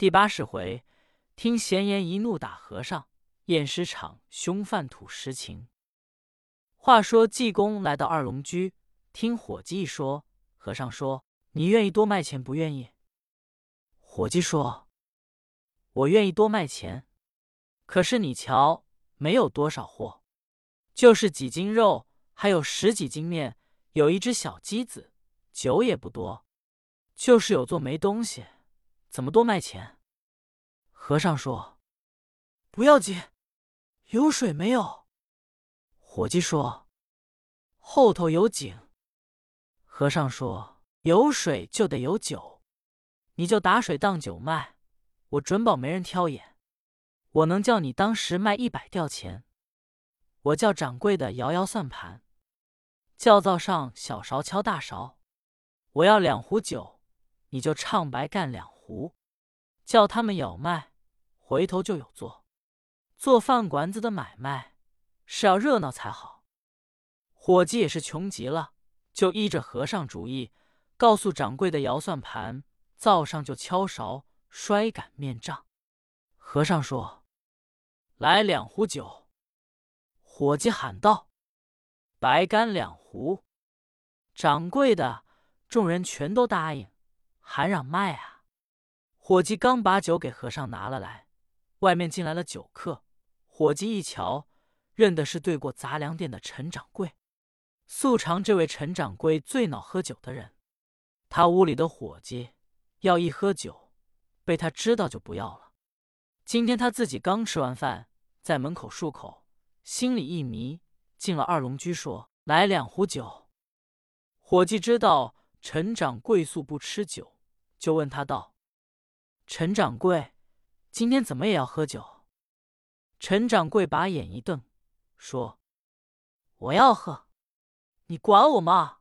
第八十回，听闲言一怒打和尚，验尸场凶犯吐实情。话说济公来到二龙居，听伙计一说，和尚说：“你愿意多卖钱，不愿意？”伙计说：“我愿意多卖钱，可是你瞧，没有多少货，就是几斤肉，还有十几斤面，有一只小鸡子，酒也不多，就是有做没东西。”怎么多卖钱？和尚说：“不要紧，有水没有？”伙计说：“后头有井。”和尚说：“有水就得有酒，你就打水当酒卖，我准保没人挑眼。我能叫你当时卖一百吊钱。我叫掌柜的摇摇算盘，叫灶上小勺敲大勺。我要两壶酒，你就唱白干两。”壶，叫他们有卖，回头就有做。做饭馆子的买卖是要热闹才好。伙计也是穷极了，就依着和尚主意，告诉掌柜的摇算盘，灶上就敲勺，摔擀面杖。和尚说：“来两壶酒。”伙计喊道：“白干两壶。”掌柜的众人全都答应，还让卖啊。伙计刚把酒给和尚拿了来，外面进来了酒客。伙计一瞧，认的是对过杂粮店的陈掌柜。素常这位陈掌柜最恼喝酒的人，他屋里的伙计要一喝酒，被他知道就不要了。今天他自己刚吃完饭，在门口漱口，心里一迷，进了二龙居，说：“来两壶酒。”伙计知道陈掌柜素不吃酒，就问他道。陈掌柜，今天怎么也要喝酒？陈掌柜把眼一瞪，说：“我要喝，你管我吗？”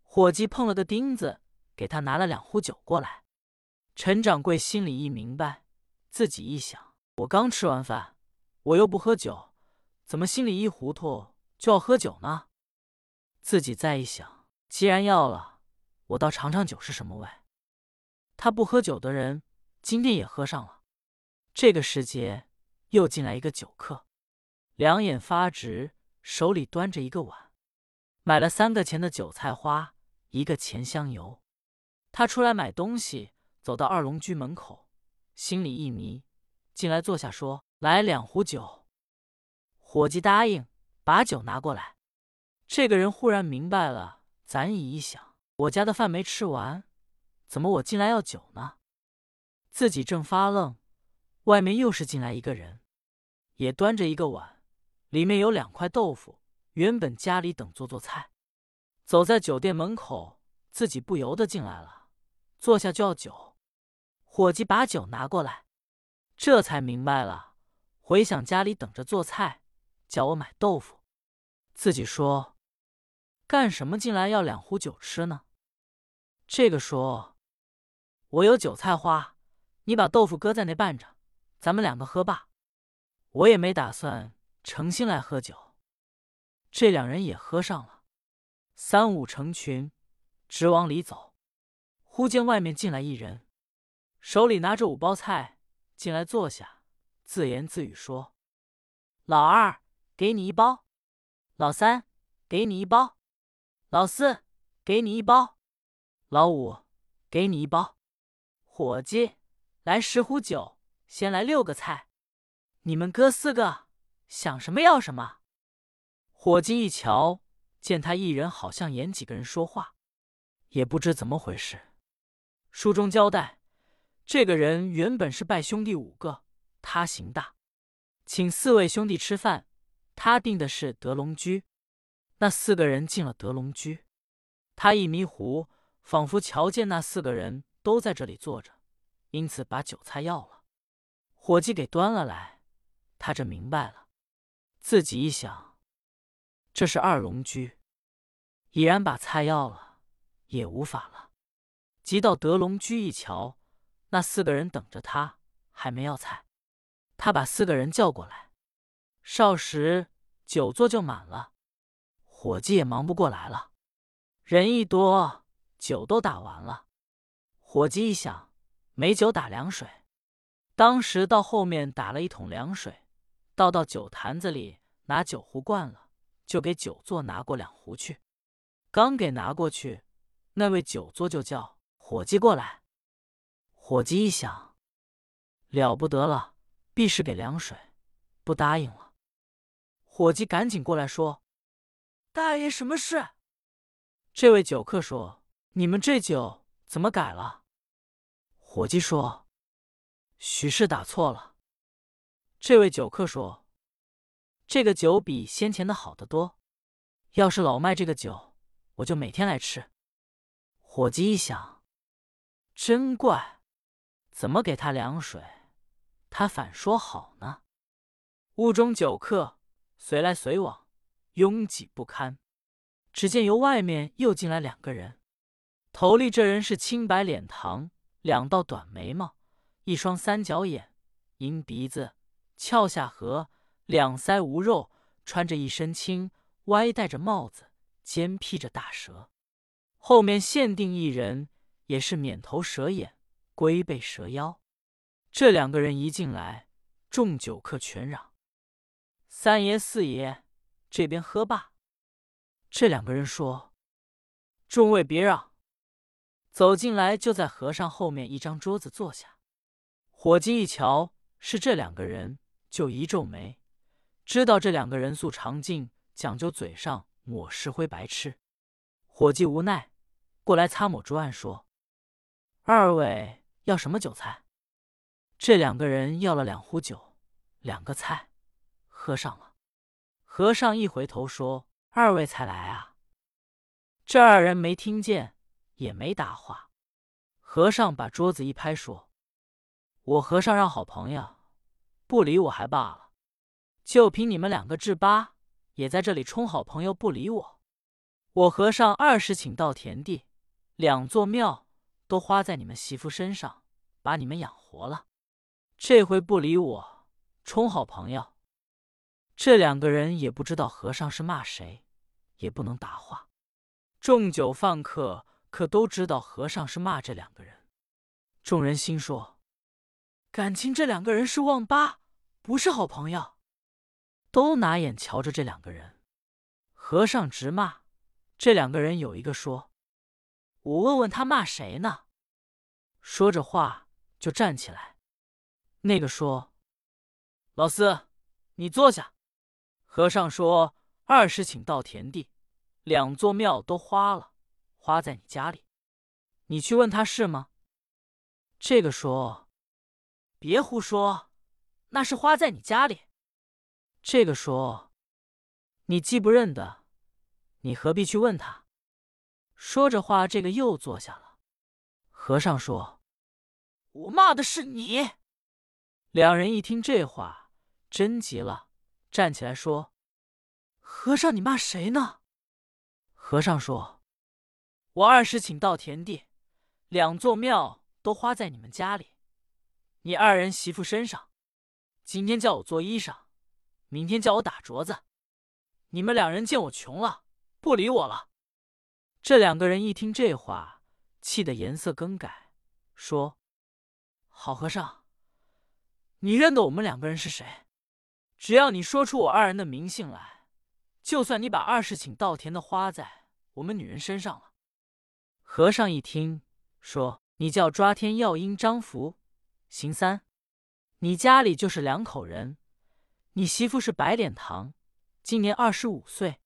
伙计碰了个钉子，给他拿了两壶酒过来。陈掌柜心里一明白，自己一想：我刚吃完饭，我又不喝酒，怎么心里一糊涂就要喝酒呢？自己再一想，既然要了，我倒尝尝酒是什么味。他不喝酒的人。今天也喝上了。这个时节，又进来一个酒客，两眼发直，手里端着一个碗，买了三个钱的韭菜花，一个钱香油。他出来买东西，走到二龙居门口，心里一迷，进来坐下说：“来两壶酒。”伙计答应，把酒拿过来。这个人忽然明白了，咱以一想，我家的饭没吃完，怎么我进来要酒呢？自己正发愣，外面又是进来一个人，也端着一个碗，里面有两块豆腐。原本家里等做做菜，走在酒店门口，自己不由得进来了，坐下就要酒。伙计把酒拿过来，这才明白了，回想家里等着做菜，叫我买豆腐，自己说干什么进来要两壶酒吃呢？这个说，我有韭菜花。你把豆腐搁在那拌着，咱们两个喝罢。我也没打算诚心来喝酒。这两人也喝上了，三五成群，直往里走。忽见外面进来一人，手里拿着五包菜，进来坐下，自言自语说：“老二，给你一包；老三，给你一包；老四，给你一包；老五，给你一包。伙计。”来十壶酒，先来六个菜，你们哥四个想什么要什么。伙计一瞧，见他一人好像演几个人说话，也不知怎么回事。书中交代，这个人原本是拜兄弟五个，他行大，请四位兄弟吃饭，他定的是德龙居。那四个人进了德龙居，他一迷糊，仿佛瞧见那四个人都在这里坐着。因此，把酒菜要了，伙计给端了来。他这明白了，自己一想，这是二龙居，已然把菜要了，也无法了。即到德龙居一瞧，那四个人等着他，还没要菜。他把四个人叫过来，少时酒座就满了，伙计也忙不过来了。人一多，酒都打完了，伙计一想。没酒打凉水，当时到后面打了一桶凉水，倒到酒坛子里，拿酒壶灌了，就给酒座拿过两壶去。刚给拿过去，那位酒座就叫伙计过来。伙计一想，了不得了，必是给凉水，不答应了。伙计赶紧过来说：“大爷，什么事？”这位酒客说：“你们这酒怎么改了？”伙计说：“许是打错了。”这位酒客说：“这个酒比先前的好得多，要是老卖这个酒，我就每天来吃。”伙计一想，真怪，怎么给他凉水，他反说好呢？屋中酒客。随来随往，拥挤不堪。只见由外面又进来两个人，头里这人是青白脸膛，两道短眉毛，一双三角眼，银鼻子，翘下颌，两腮无肉，穿着一身青，歪戴着帽子，肩披着大蛇。后面限定一人，也是免头蛇眼，龟背蛇腰。这两个人一进来，众酒客全嚷。三爷四爷，这边喝罢。这两个人说：“众位别让。”走进来，就在和尚后面一张桌子坐下。伙计一瞧是这两个人，就一皱眉，知道这两个人素常敬，讲究嘴上抹石灰白吃。伙计无奈，过来擦抹桌案说：“二位要什么酒菜？”这两个人要了两壶酒，两个菜。喝上了，和尚一回头说：“二位才来啊！”这二人没听见，也没答话。和尚把桌子一拍，说：“我和尚让好朋友，不理我还罢了，就凭你们两个智八，也在这里充好朋友不理我。我和尚二十顷稻田地，两座庙，都花在你们媳妇身上，把你们养活了。这回不理我，充好朋友。”这两个人也不知道和尚是骂谁，也不能答话。众酒饭客可都知道和尚是骂这两个人。众人心说：感情这两个人是旺八，不是好朋友，都拿眼瞧着这两个人。和尚直骂这两个人，有一个说：“我问问他骂谁呢？”说着话就站起来。那个说：“老四，你坐下。”和尚说：“二十顷稻田地，两座庙都花了，花在你家里。你去问他是吗？”这个说：“别胡说，那是花在你家里。”这个说：“你既不认得，你何必去问他？”说着话，这个又坐下了。和尚说：“我骂的是你。”两人一听这话，真急了。站起来说：“和尚，你骂谁呢？”和尚说：“我二十顷稻田地，两座庙都花在你们家里，你二人媳妇身上。今天叫我做衣裳，明天叫我打镯子。你们两人见我穷了，不理我了。”这两个人一听这话，气得颜色更改，说：“好和尚，你认得我们两个人是谁？”只要你说出我二人的名姓来，就算你把二十顷稻田的花在我们女人身上了。和尚一听，说：“你叫抓天耀阴张福，邢三，你家里就是两口人。你媳妇是白脸堂，今年二十五岁。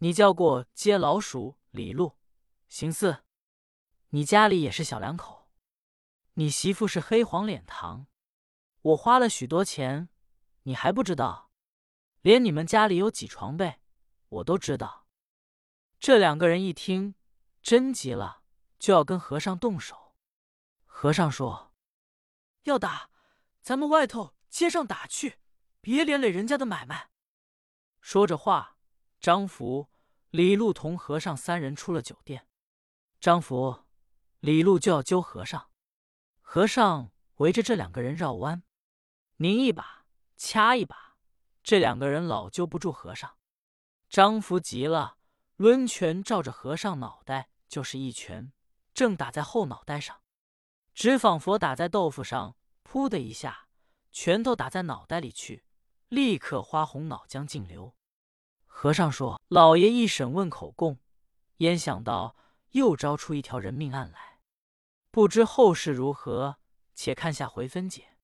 你叫过接老鼠李禄，邢四，你家里也是小两口。你媳妇是黑黄脸堂，我花了许多钱。”你还不知道，连你们家里有几床被，我都知道。这两个人一听，真急了，就要跟和尚动手。和尚说：“要打，咱们外头街上打去，别连累人家的买卖。”说着话，张福、李禄同和尚三人出了酒店。张福、李禄就要揪和尚，和尚围着这两个人绕弯，拧一把。掐一把，这两个人老揪不住和尚。张福急了，抡拳照着和尚脑袋就是一拳，正打在后脑袋上，只仿佛打在豆腐上，噗的一下，拳头打在脑袋里去，立刻花红脑浆尽流。和尚说：“老爷一审问口供，焉想到又招出一条人命案来？不知后事如何，且看下回分解。”